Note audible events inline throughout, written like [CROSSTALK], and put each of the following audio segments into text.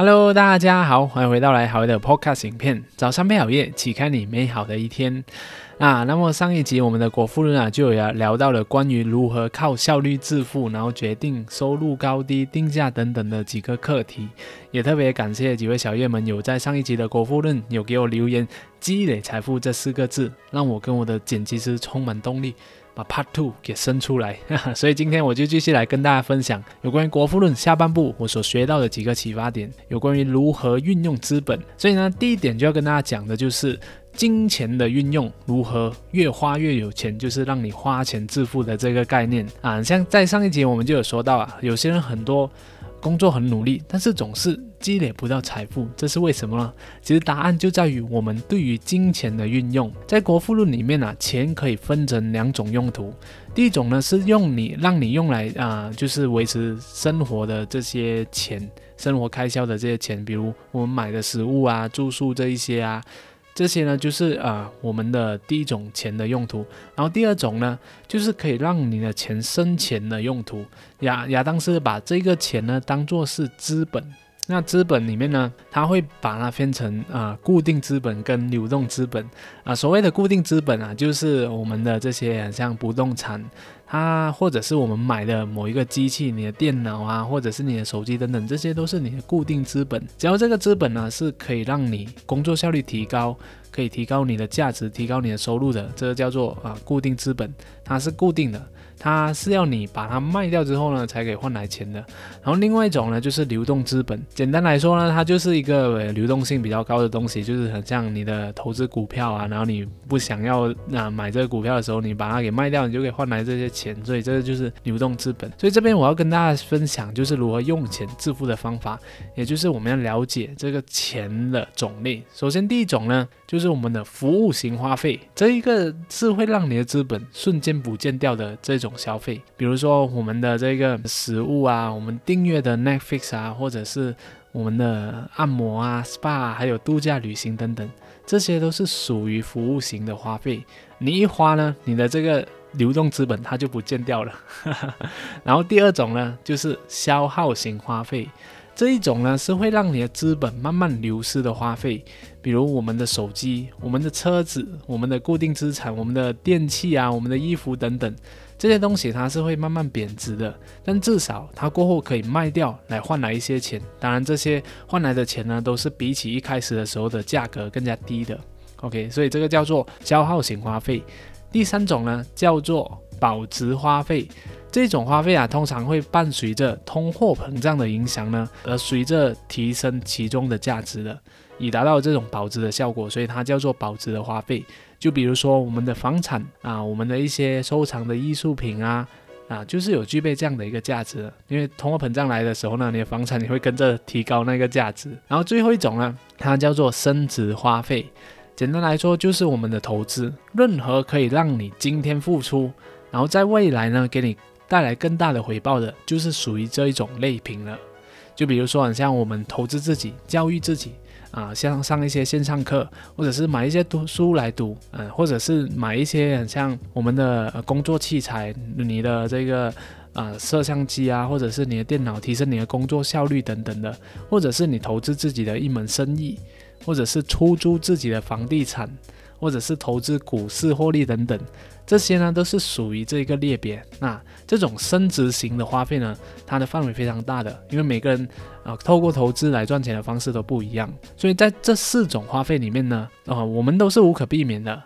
Hello，大家好，欢迎回到来好的 Podcast 影片。早上配好夜，启开你美好的一天啊！那么上一集我们的国富论啊，就有聊到了关于如何靠效率致富，然后决定收入高低、定价等等的几个课题。也特别感谢几位小叶们有在上一集的国富论有给我留言“积累财富”这四个字，让我跟我的剪辑师充满动力。把 Part Two 给生出来，[LAUGHS] 所以今天我就继续来跟大家分享有关于《国富论》下半部我所学到的几个启发点，有关于如何运用资本。所以呢，第一点就要跟大家讲的就是金钱的运用，如何越花越有钱，就是让你花钱致富的这个概念啊。像在上一集我们就有说到啊，有些人很多。工作很努力，但是总是积累不到财富，这是为什么呢？其实答案就在于我们对于金钱的运用。在国富论里面呢，钱可以分成两种用途。第一种呢是用你让你用来啊，就是维持生活的这些钱，生活开销的这些钱，比如我们买的食物啊、住宿这一些啊。这些呢，就是啊，我们的第一种钱的用途。然后第二种呢，就是可以让你的钱生钱的用途。亚亚当斯把这个钱呢当做是资本。那资本里面呢，它会把它分成啊固定资本跟流动资本。啊，所谓的固定资本啊，就是我们的这些像不动产。它或者是我们买的某一个机器，你的电脑啊，或者是你的手机等等，这些都是你的固定资本。只要这个资本呢是可以让你工作效率提高，可以提高你的价值，提高你的收入的，这个叫做啊固定资本，它是固定的。它是要你把它卖掉之后呢，才可以换来钱的。然后另外一种呢，就是流动资本。简单来说呢，它就是一个流动性比较高的东西，就是很像你的投资股票啊。然后你不想要那买这个股票的时候，你把它给卖掉，你就可以换来这些钱。所以这个就是流动资本。所以这边我要跟大家分享，就是如何用钱致富的方法，也就是我们要了解这个钱的种类。首先第一种呢，就是我们的服务型花费，这一个是会让你的资本瞬间不见掉的这种。消费，比如说我们的这个食物啊，我们订阅的 Netflix 啊，或者是我们的按摩啊、SPA，还有度假旅行等等，这些都是属于服务型的花费。你一花呢，你的这个流动资本它就不见掉了。[LAUGHS] 然后第二种呢，就是消耗型花费。这一种呢是会让你的资本慢慢流失的花费，比如我们的手机、我们的车子、我们的固定资产、我们的电器啊、我们的衣服等等，这些东西它是会慢慢贬值的，但至少它过后可以卖掉来换来一些钱。当然，这些换来的钱呢，都是比起一开始的时候的价格更加低的。OK，所以这个叫做消耗型花费。第三种呢叫做保值花费。这种花费啊，通常会伴随着通货膨胀的影响呢，而随着提升其中的价值的，以达到这种保值的效果，所以它叫做保值的花费。就比如说我们的房产啊，我们的一些收藏的艺术品啊，啊，就是有具备这样的一个价值。因为通货膨胀来的时候呢，你的房产你会跟着提高那个价值。然后最后一种呢，它叫做升值花费。简单来说，就是我们的投资，任何可以让你今天付出，然后在未来呢，给你。带来更大的回报的，就是属于这一种类型了。就比如说，很像我们投资自己、教育自己啊，像上一些线上课，或者是买一些读书来读，嗯，或者是买一些很像我们的工作器材，你的这个啊摄像机啊，或者是你的电脑，提升你的工作效率等等的，或者是你投资自己的一门生意，或者是出租自己的房地产。或者是投资股市获利等等，这些呢都是属于这一个类别。那这种升值型的花费呢，它的范围非常大的，因为每个人啊透过投资来赚钱的方式都不一样，所以在这四种花费里面呢，啊我们都是无可避免的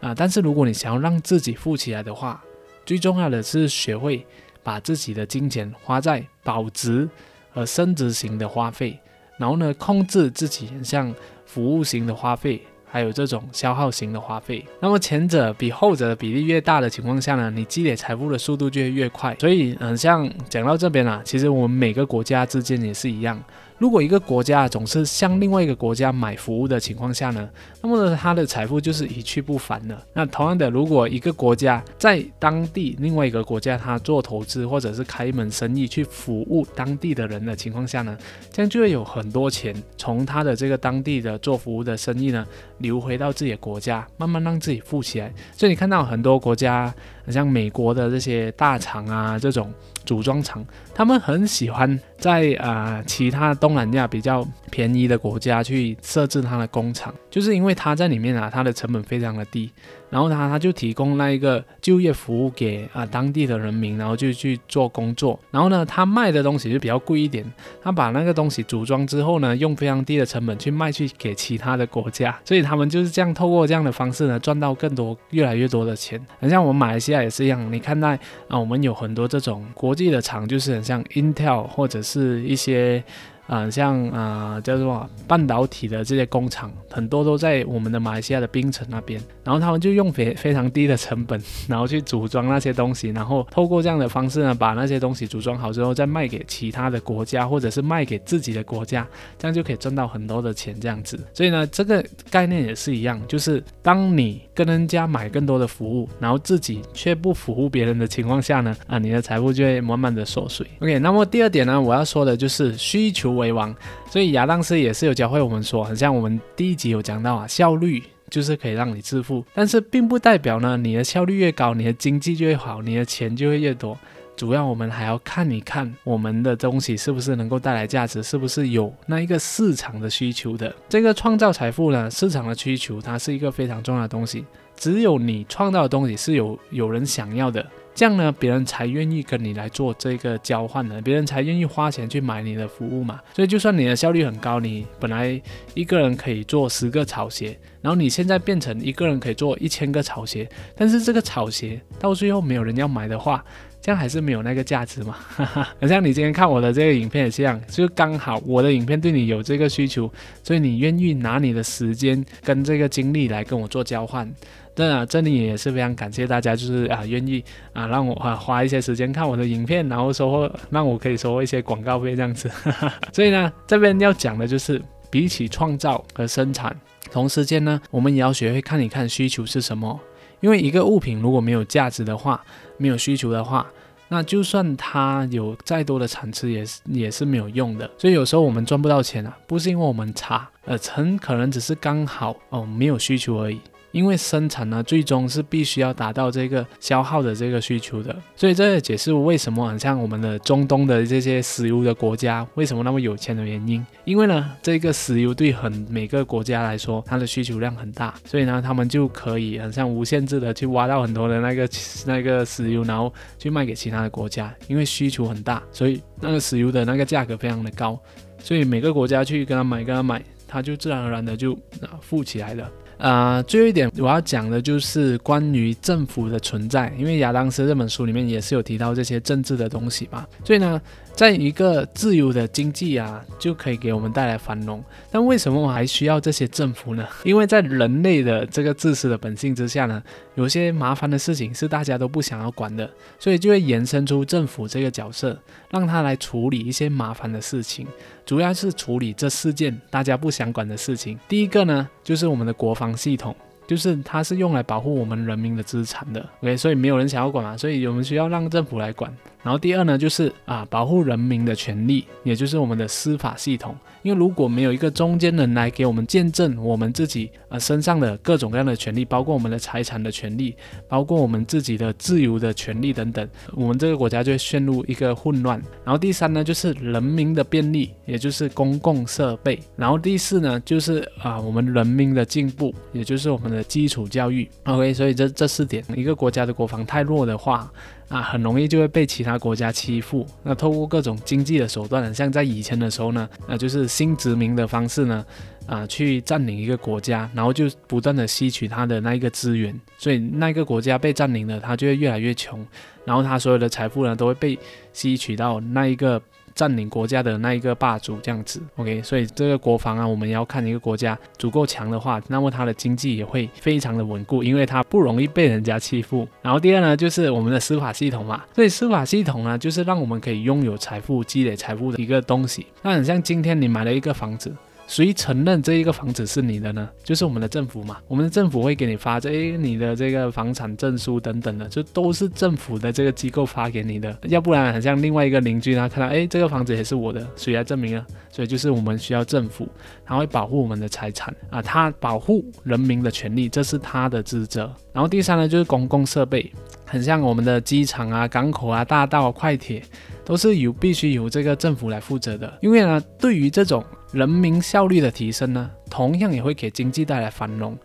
啊。但是如果你想要让自己富起来的话，最重要的是学会把自己的金钱花在保值和升值型的花费，然后呢控制自己像服务型的花费。还有这种消耗型的花费，那么前者比后者的比例越大的情况下呢，你积累财富的速度就会越快。所以，嗯，像讲到这边啊，其实我们每个国家之间也是一样。如果一个国家总是向另外一个国家买服务的情况下呢，那么呢，它的财富就是一去不返了。那同样的，如果一个国家在当地另外一个国家，它做投资或者是开一门生意去服务当地的人的情况下呢，这样就会有很多钱从他的这个当地的做服务的生意呢流回到自己的国家，慢慢让自己富起来。所以你看到很多国家像美国的这些大厂啊，这种组装厂，他们很喜欢在啊其他东南亚比较便宜的国家去设置它的工厂，就是因为它在里面啊，它的成本非常的低。然后他他就提供那一个就业服务给啊当地的人民，然后就去做工作。然后呢，他卖的东西就比较贵一点。他把那个东西组装之后呢，用非常低的成本去卖去给其他的国家。所以他们就是这样透过这样的方式呢，赚到更多越来越多的钱。很像我们马来西亚也是一样，你看到啊，我们有很多这种国际的厂，就是很像 Intel 或者是一些。啊，像啊叫做半导体的这些工厂，很多都在我们的马来西亚的槟城那边，然后他们就用非非常低的成本，然后去组装那些东西，然后透过这样的方式呢，把那些东西组装好之后，再卖给其他的国家，或者是卖给自己的国家，这样就可以赚到很多的钱，这样子。所以呢，这个概念也是一样，就是当你跟人家买更多的服务，然后自己却不服务别人的情况下呢，啊，你的财富就会慢慢的缩水。OK，那么第二点呢，我要说的就是需求。为王，所以亚当斯也是有教会我们说，很像我们第一集有讲到啊，效率就是可以让你致富，但是并不代表呢，你的效率越高，你的经济就会好，你的钱就会越多。主要我们还要看一看我们的东西是不是能够带来价值，是不是有那一个市场的需求的。这个创造财富呢，市场的需求它是一个非常重要的东西，只有你创造的东西是有有人想要的。这样呢，别人才愿意跟你来做这个交换的，别人才愿意花钱去买你的服务嘛。所以，就算你的效率很高，你本来一个人可以做十个草鞋，然后你现在变成一个人可以做一千个草鞋，但是这个草鞋到最后没有人要买的话，这样还是没有那个价值嘛。哈 [LAUGHS] 哈好像你今天看我的这个影片也是这样，就刚好我的影片对你有这个需求，所以你愿意拿你的时间跟这个精力来跟我做交换。那这里也是非常感谢大家，就是啊愿意啊让我啊花一些时间看我的影片，然后收获让我可以收获一些广告费这样子。[LAUGHS] 所以呢，这边要讲的就是比起创造和生产，同时间呢，我们也要学会看一看需求是什么。因为一个物品如果没有价值的话，没有需求的话，那就算它有再多的产值，也是也是没有用的。所以有时候我们赚不到钱啊，不是因为我们差，呃，很可能只是刚好哦没有需求而已。因为生产呢，最终是必须要达到这个消耗的这个需求的，所以这也解释为什么很像我们的中东的这些石油的国家为什么那么有钱的原因。因为呢，这个石油对很每个国家来说，它的需求量很大，所以呢，他们就可以很像无限制的去挖到很多的那个 [LAUGHS] 那个石油，然后去卖给其他的国家。因为需求很大，所以那个石油的那个价格非常的高，所以每个国家去跟他买，跟他买，他就自然而然的就啊富起来了。啊，最后一点我要讲的就是关于政府的存在，因为亚当斯这本书里面也是有提到这些政治的东西嘛，所以呢。在一个自由的经济啊，就可以给我们带来繁荣。但为什么我还需要这些政府呢？[LAUGHS] 因为在人类的这个自私的本性之下呢，有些麻烦的事情是大家都不想要管的，所以就会延伸出政府这个角色，让他来处理一些麻烦的事情，主要是处理这四件大家不想管的事情。第一个呢，就是我们的国防系统。就是它是用来保护我们人民的资产的，OK，所以没有人想要管嘛，所以我们需要让政府来管。然后第二呢，就是啊，保护人民的权利，也就是我们的司法系统。因为如果没有一个中间人来给我们见证我们自己呃身上的各种各样的权利，包括我们的财产的权利，包括我们自己的自由的权利等等，我们这个国家就会陷入一个混乱。然后第三呢，就是人民的便利，也就是公共设备。然后第四呢，就是啊我们人民的进步，也就是我们的的基础教育。OK，所以这这四点，一个国家的国防太弱的话。啊，很容易就会被其他国家欺负。那透过各种经济的手段，像在以前的时候呢，那就是新殖民的方式呢，啊，去占领一个国家，然后就不断的吸取它的那一个资源，所以那个国家被占领了，它就会越来越穷，然后它所有的财富呢，都会被吸取到那一个。占领国家的那一个霸主这样子，OK，所以这个国防啊，我们要看一个国家足够强的话，那么它的经济也会非常的稳固，因为它不容易被人家欺负。然后第二呢，就是我们的司法系统嘛，所以司法系统呢，就是让我们可以拥有财富、积累财富的一个东西。那很像今天你买了一个房子。谁承认这一个房子是你的呢？就是我们的政府嘛。我们的政府会给你发这你的这个房产证书等等的，就都是政府的这个机构发给你的。要不然，很像另外一个邻居他看到，哎，这个房子也是我的，谁来证明啊？所以就是我们需要政府，他会保护我们的财产啊，他保护人民的权利，这是他的职责。然后第三呢，就是公共设备，很像我们的机场啊、港口啊、大道、快铁，都是由必须由这个政府来负责的。因为呢，对于这种人民效率的提升呢，同样也会给经济带来繁荣。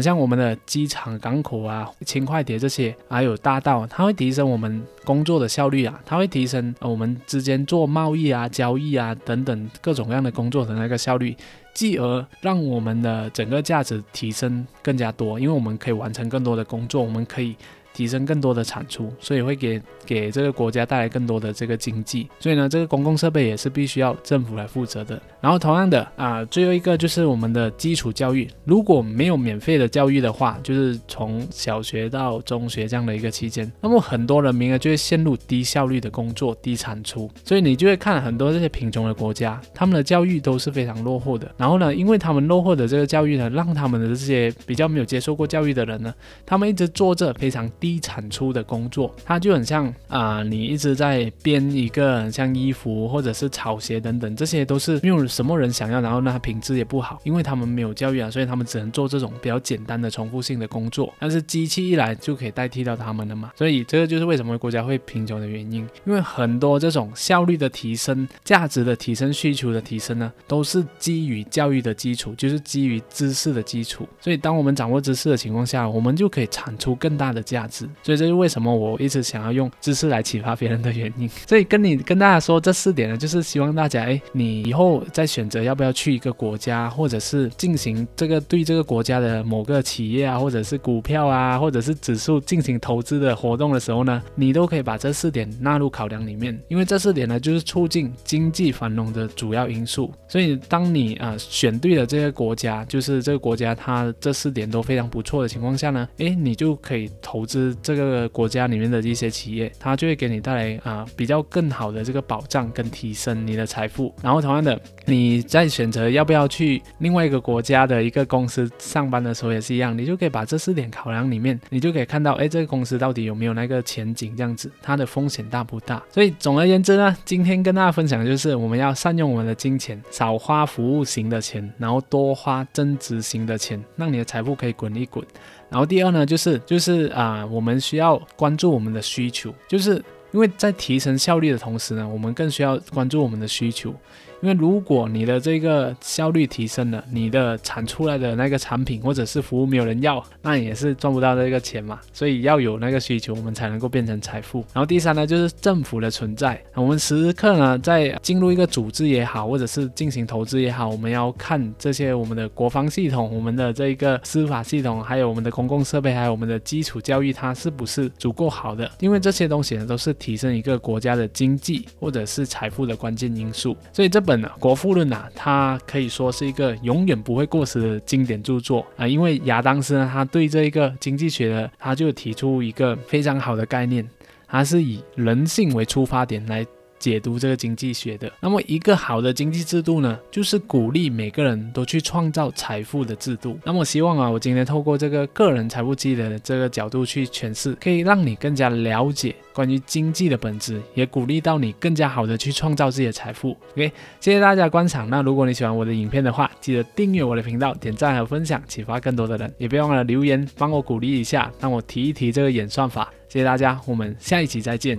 像我们的机场、港口啊、轻快铁这些，还有大道，它会提升我们工作的效率啊，它会提升我们之间做贸易啊、交易啊等等各种各样的工作的那个效率，继而让我们的整个价值提升更加多，因为我们可以完成更多的工作，我们可以。提升更多的产出，所以会给给这个国家带来更多的这个经济。所以呢，这个公共设备也是必须要政府来负责的。然后同样的啊，最后一个就是我们的基础教育。如果没有免费的教育的话，就是从小学到中学这样的一个期间，那么很多人民呢就会陷入低效率的工作、低产出。所以你就会看很多这些贫穷的国家，他们的教育都是非常落后的。然后呢，因为他们落后的这个教育呢，让他们的这些比较没有接受过教育的人呢，他们一直做着非常低。低产出的工作，它就很像啊，你一直在编一个像衣服或者是草鞋等等，这些都是没有什么人想要，然后呢，品质也不好，因为他们没有教育啊，所以他们只能做这种比较简单的重复性的工作。但是机器一来就可以代替到他们了嘛，所以这个就是为什么国家会贫穷的原因，因为很多这种效率的提升、价值的提升、需求的提升呢，都是基于教育的基础，就是基于知识的基础。所以当我们掌握知识的情况下，我们就可以产出更大的价值。所以这是为什么我一直想要用知识来启发别人的原因。所以跟你跟大家说这四点呢，就是希望大家，哎，你以后在选择要不要去一个国家，或者是进行这个对这个国家的某个企业啊，或者是股票啊，或者是指数进行投资的活动的时候呢，你都可以把这四点纳入考量里面。因为这四点呢，就是促进经济繁荣的主要因素。所以当你啊选对了这个国家，就是这个国家它这四点都非常不错的情况下呢，哎，你就可以投资。这个国家里面的一些企业，它就会给你带来啊比较更好的这个保障跟提升你的财富。然后同样的，你在选择要不要去另外一个国家的一个公司上班的时候也是一样，你就可以把这四点考量里面，你就可以看到，哎，这个公司到底有没有那个前景，这样子它的风险大不大？所以总而言之呢，今天跟大家分享的就是我们要善用我们的金钱，少花服务型的钱，然后多花增值型的钱，让你的财富可以滚一滚。然后第二呢，就是就是啊，我们需要关注我们的需求，就是因为在提升效率的同时呢，我们更需要关注我们的需求。因为如果你的这个效率提升了，你的产出来的那个产品或者是服务没有人要，那也是赚不到这个钱嘛。所以要有那个需求，我们才能够变成财富。然后第三呢，就是政府的存在。我们时刻呢，在进入一个组织也好，或者是进行投资也好，我们要看这些我们的国防系统、我们的这一个司法系统，还有我们的公共设备，还有我们的基础教育，它是不是足够好的？因为这些东西呢，都是提升一个国家的经济或者是财富的关键因素。所以这本《国富论》呐，它可以说是一个永远不会过时的经典著作啊！因为亚当斯呢，他对这一个经济学的，他就提出一个非常好的概念，他是以人性为出发点来。解读这个经济学的，那么一个好的经济制度呢，就是鼓励每个人都去创造财富的制度。那么希望啊，我今天透过这个个人财富积累的这个角度去诠释，可以让你更加了解关于经济的本质，也鼓励到你更加好的去创造自己的财富。OK，谢谢大家观赏。那如果你喜欢我的影片的话，记得订阅我的频道，点赞和分享，启发更多的人。也别忘了留言帮我鼓励一下，让我提一提这个演算法。谢谢大家，我们下一集再见。